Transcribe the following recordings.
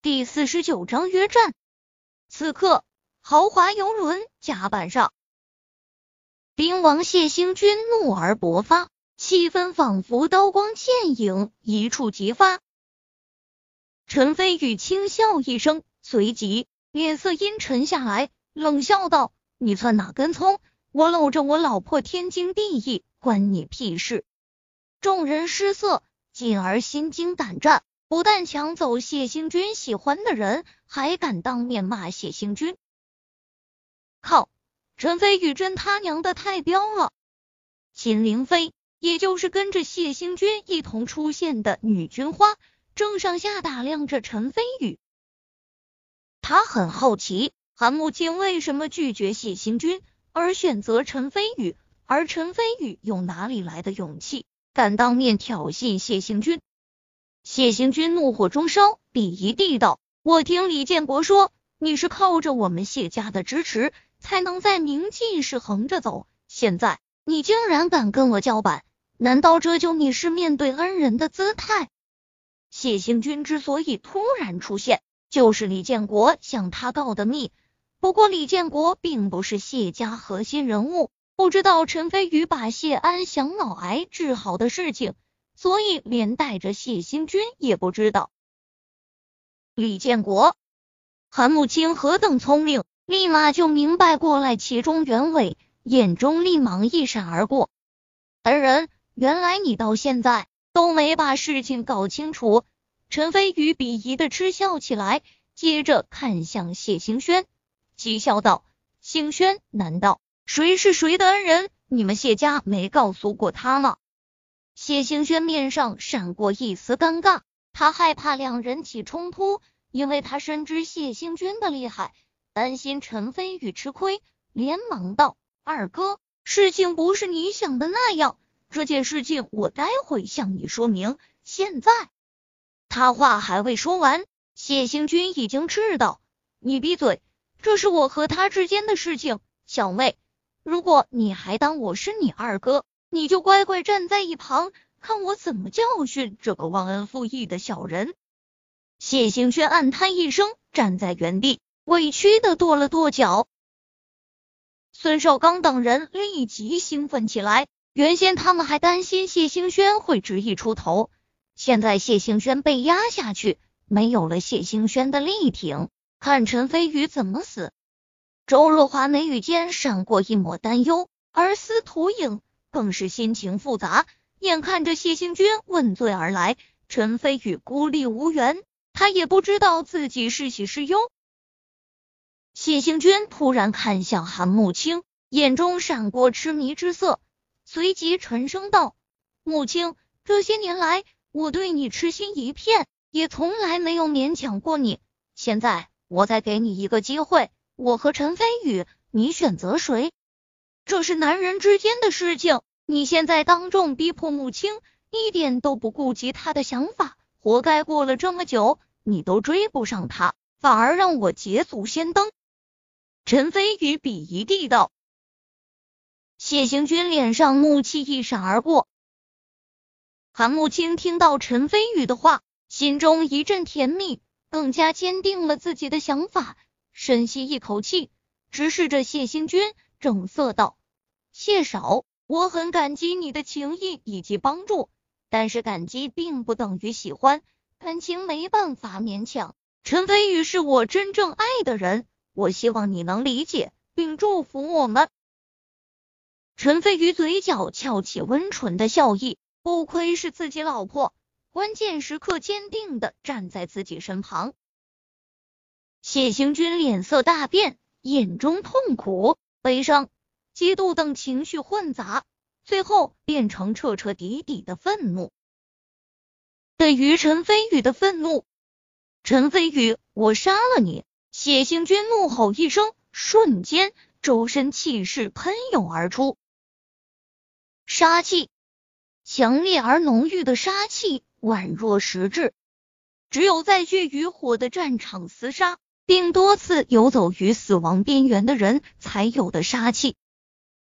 第四十九章约战。此刻，豪华游轮甲板上，兵王谢兴军怒而勃发，气氛仿佛刀光剑影，一触即发。陈飞宇轻笑一声，随即脸色阴沉下来，冷笑道：“你算哪根葱？我搂着我老婆天经地义，关你屁事！”众人失色，进而心惊胆战。不但抢走谢兴军喜欢的人，还敢当面骂谢兴军。靠！陈飞宇真他娘的太彪了！秦凌飞，也就是跟着谢兴军一同出现的女军花，正上下打量着陈飞宇。他很好奇，韩慕清为什么拒绝谢兴军，而选择陈飞宇？而陈飞宇又哪里来的勇气，敢当面挑衅谢兴军？谢行军怒火中烧，鄙夷地道：“我听李建国说，你是靠着我们谢家的支持，才能在明记市横着走。现在你竟然敢跟我叫板，难道这就你是面对恩人的姿态？”谢行军之所以突然出现，就是李建国向他告的密。不过李建国并不是谢家核心人物，不知道陈飞宇把谢安祥脑癌治好的事情。所以，连带着谢兴军也不知道。李建国、韩慕清何等聪明，立马就明白过来其中原委，眼中立芒一闪而过。恩人，原来你到现在都没把事情搞清楚。陈飞宇鄙夷的嗤笑起来，接着看向谢兴轩，讥笑道：“兴轩，难道谁是谁的恩人？你们谢家没告诉过他吗？”谢兴轩面上闪过一丝尴尬，他害怕两人起冲突，因为他深知谢兴军的厉害，担心陈飞宇吃亏，连忙道：“二哥，事情不是你想的那样，这件事情我待会向你说明。现在……”他话还未说完，谢兴军已经斥道：“你闭嘴，这是我和他之间的事情，小妹，如果你还当我是你二哥。”你就乖乖站在一旁，看我怎么教训这个忘恩负义的小人。谢兴轩暗叹一声，站在原地，委屈的跺了跺脚。孙少刚等人立即兴奋起来。原先他们还担心谢兴轩会执意出头，现在谢兴轩被压下去，没有了谢兴轩的力挺，看陈飞宇怎么死。周若华眉宇间闪过一抹担忧，而司徒影。更是心情复杂，眼看着谢兴军问罪而来，陈飞宇孤立无援，他也不知道自己是喜是忧。谢兴军突然看向韩慕清，眼中闪过痴迷之色，随即沉声道：“慕清，这些年来我对你痴心一片，也从来没有勉强过你。现在我再给你一个机会，我和陈飞宇，你选择谁？”这是男人之间的事情，你现在当众逼迫母亲，一点都不顾及他的想法，活该过了这么久，你都追不上他，反而让我捷足先登。陈飞宇鄙夷地道。谢行军脸上怒气一闪而过。韩慕清听到陈飞宇的话，心中一阵甜蜜，更加坚定了自己的想法，深吸一口气，直视着谢行军，正色道。谢少，我很感激你的情谊以及帮助，但是感激并不等于喜欢，感情没办法勉强。陈飞宇是我真正爱的人，我希望你能理解并祝福我们。陈飞宇嘴角翘起温纯的笑意，不愧是自己老婆，关键时刻坚定的站在自己身旁。谢行军脸色大变，眼中痛苦、悲伤。嫉妒等情绪混杂，最后变成彻彻底底的愤怒。对于陈飞宇的愤怒，陈飞宇，我杀了你！谢兴军怒吼一声，瞬间周身气势喷涌而出，杀气强烈而浓郁的杀气，宛若实质。只有在血与火的战场厮杀，并多次游走于死亡边缘的人才有的杀气。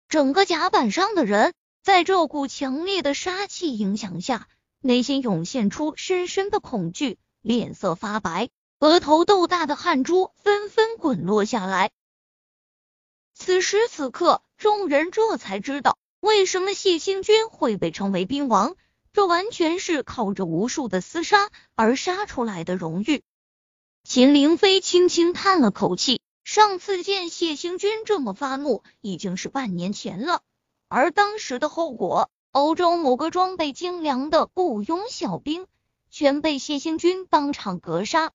整个甲板上的人，在这股强烈的杀气影响下，内心涌现出深深的恐惧，脸色发白，额头豆大的汗珠纷纷滚落下来。此时此刻，众人这才知道为什么谢星君会被称为兵王，这完全是靠着无数的厮杀而杀出来的荣誉。秦凌飞轻轻叹了口气，上次见谢星君这么发怒，已经是半年前了，而当时的后果，欧洲某个装备精良的雇佣小兵。全被谢星君当场格杀。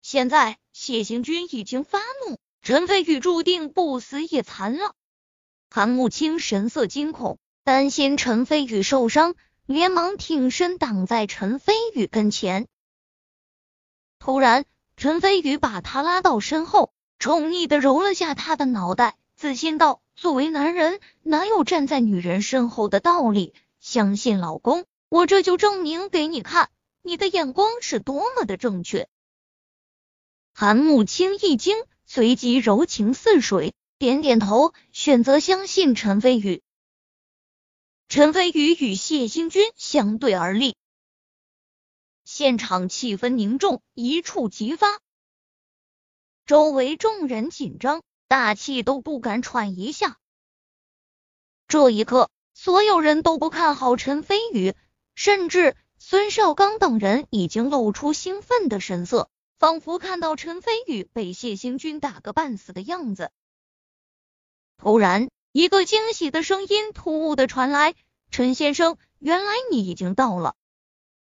现在谢星君已经发怒，陈飞宇注定不死也残了。韩慕清神色惊恐，担心陈飞宇受伤，连忙挺身挡在陈飞宇跟前。突然，陈飞宇把他拉到身后，宠溺的揉了下他的脑袋，自信道：“作为男人，哪有站在女人身后的道理？相信老公，我这就证明给你看。”你的眼光是多么的正确！韩慕清一惊，随即柔情似水，点点头，选择相信陈飞宇。陈飞宇与谢星君相对而立，现场气氛凝重，一触即发，周围众人紧张，大气都不敢喘一下。这一刻，所有人都不看好陈飞宇，甚至。孙少刚等人已经露出兴奋的神色，仿佛看到陈飞宇被谢星君打个半死的样子。突然，一个惊喜的声音突兀的传来：“陈先生，原来你已经到了。”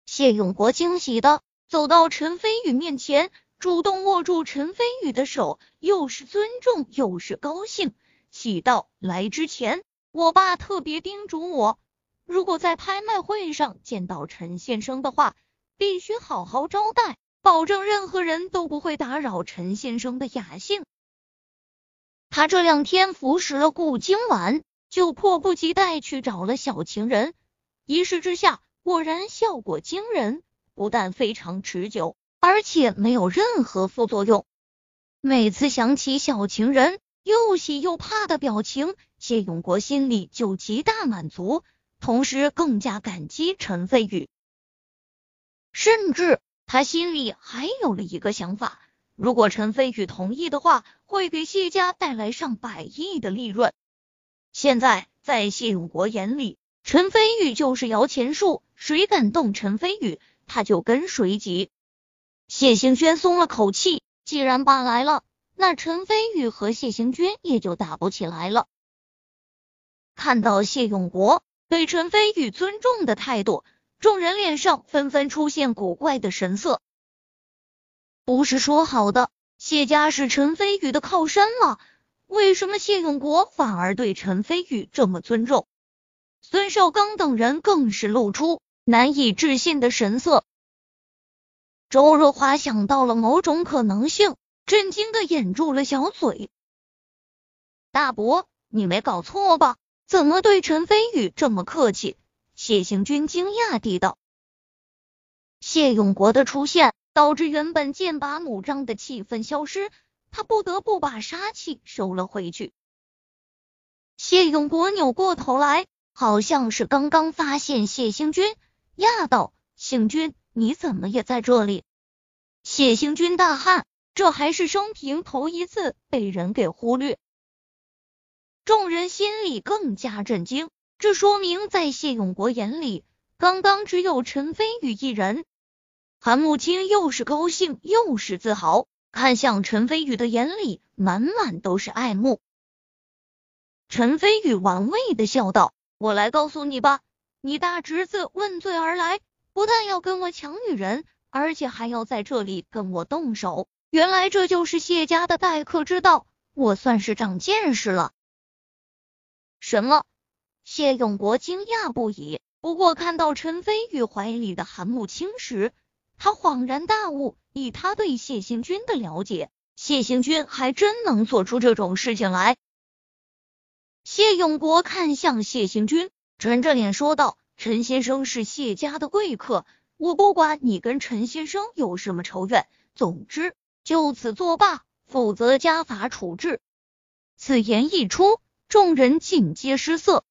谢永国惊喜的走到陈飞宇面前，主动握住陈飞宇的手，又是尊重又是高兴，喜道：“来之前，我爸特别叮嘱我。”如果在拍卖会上见到陈先生的话，必须好好招待，保证任何人都不会打扰陈先生的雅兴。他这两天服食了固精丸，就迫不及待去找了小情人。一试之下，果然效果惊人，不但非常持久，而且没有任何副作用。每次想起小情人又喜又怕的表情，谢永国心里就极大满足。同时更加感激陈飞宇，甚至他心里还有了一个想法：如果陈飞宇同意的话，会给谢家带来上百亿的利润。现在在谢永国眼里，陈飞宇就是摇钱树，谁敢动陈飞宇，他就跟谁急。谢行轩松了口气，既然爸来了，那陈飞宇和谢行军也就打不起来了。看到谢永国。对陈飞宇尊重的态度，众人脸上纷纷出现古怪的神色。不是说好的谢家是陈飞宇的靠山吗？为什么谢永国反而对陈飞宇这么尊重？孙少刚等人更是露出难以置信的神色。周若华想到了某种可能性，震惊的掩住了小嘴。大伯，你没搞错吧？怎么对陈飞宇这么客气？谢行军惊讶地道。谢永国的出现导致原本剑拔弩张的气氛消失，他不得不把杀气收了回去。谢永国扭过头来，好像是刚刚发现谢行军，讶道：“行军，你怎么也在这里？”谢行军大汗，这还是生平头一次被人给忽略。众人心里更加震惊，这说明在谢永国眼里，刚刚只有陈飞宇一人。韩慕清又是高兴又是自豪，看向陈飞宇的眼里满满都是爱慕。陈飞宇玩味的笑道：“我来告诉你吧，你大侄子问罪而来，不但要跟我抢女人，而且还要在这里跟我动手。原来这就是谢家的待客之道，我算是长见识了。”什么？谢永国惊讶不已。不过看到陈飞宇怀里的韩慕清时，他恍然大悟。以他对谢行军的了解，谢行军还真能做出这种事情来。谢永国看向谢行军，沉着脸说道：“陈先生是谢家的贵客，我不管你跟陈先生有什么仇怨，总之就此作罢，否则家法处置。”此言一出。众人尽皆失色。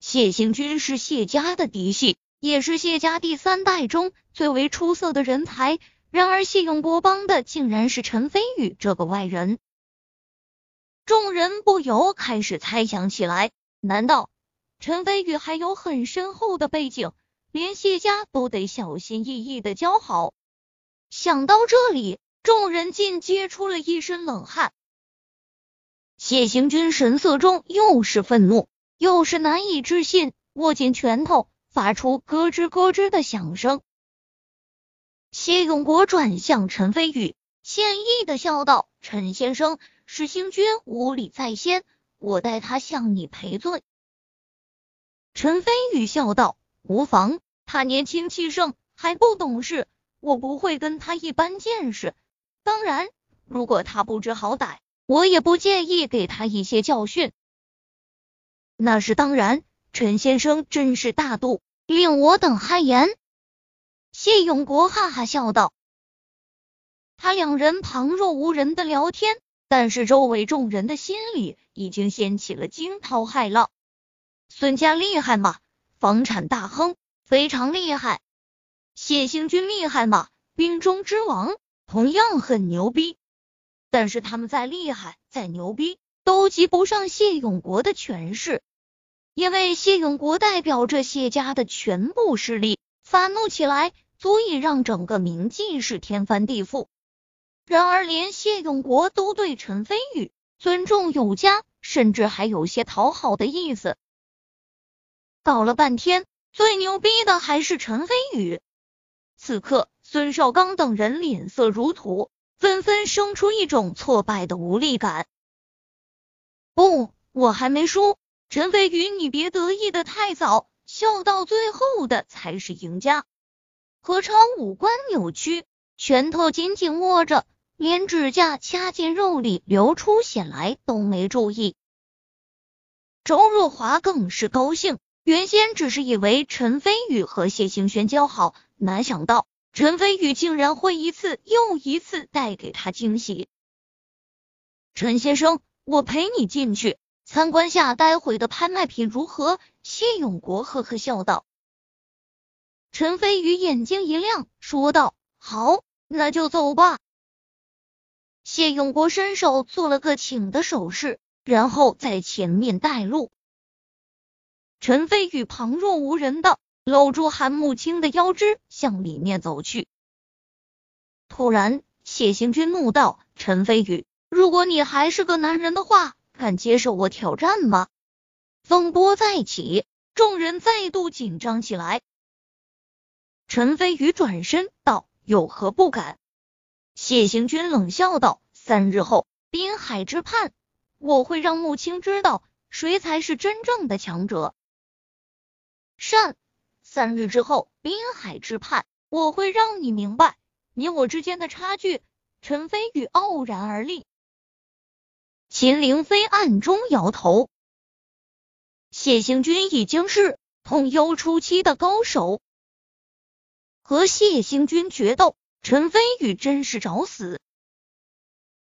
谢行军是谢家的嫡系，也是谢家第三代中最为出色的人才。然而谢永国帮的竟然是陈飞宇这个外人，众人不由开始猜想起来：难道陈飞宇还有很深厚的背景，连谢家都得小心翼翼的交好？想到这里，众人尽皆出了一身冷汗。谢行军神色中又是愤怒，又是难以置信，握紧拳头，发出咯吱咯吱的响声。谢永国转向陈飞宇，歉意的笑道：“陈先生，是星君无礼在先，我代他向你赔罪。”陈飞宇笑道：“无妨，他年轻气盛，还不懂事，我不会跟他一般见识。当然，如果他不知好歹，我也不介意给他一些教训。”那是当然，陈先生真是大度，令我等汗颜。谢永国哈哈笑道：“他两人旁若无人的聊天，但是周围众人的心里已经掀起了惊涛骇浪。孙家厉害吗？房产大亨，非常厉害。谢兴军厉害吗？兵中之王，同样很牛逼。但是他们再厉害、再牛逼，都及不上谢永国的权势，因为谢永国代表着谢家的全部势力，发怒起来。”足以让整个明记是天翻地覆。然而，连谢永国都对陈飞宇尊重有加，甚至还有些讨好的意思。搞了半天，最牛逼的还是陈飞宇。此刻，孙少刚等人脸色如土，纷纷生出一种挫败的无力感。不，我还没输。陈飞宇，你别得意的太早，笑到最后的才是赢家。何超五官扭曲，拳头紧紧握着，连指甲掐进肉里流出血来都没注意。周若华更是高兴，原先只是以为陈飞宇和谢兴轩交好，哪想到陈飞宇竟然会一次又一次带给他惊喜。陈先生，我陪你进去参观下待会的拍卖品如何？谢永国呵呵笑道。陈飞宇眼睛一亮，说道：“好，那就走吧。”谢永国伸手做了个请的手势，然后在前面带路。陈飞宇旁若无人的搂住韩慕清的腰肢，向里面走去。突然，谢行军怒道：“陈飞宇，如果你还是个男人的话，敢接受我挑战吗？”风波再起，众人再度紧张起来。陈飞宇转身道：“有何不敢？”谢行军冷笑道：“三日后滨海之畔，我会让穆青知道谁才是真正的强者。”善。三日之后滨海之畔，我会让你明白你我之间的差距。陈飞宇傲然而立。秦凌飞暗中摇头。谢行军已经是通幽初期的高手。和谢兴军决斗，陈飞宇真是找死。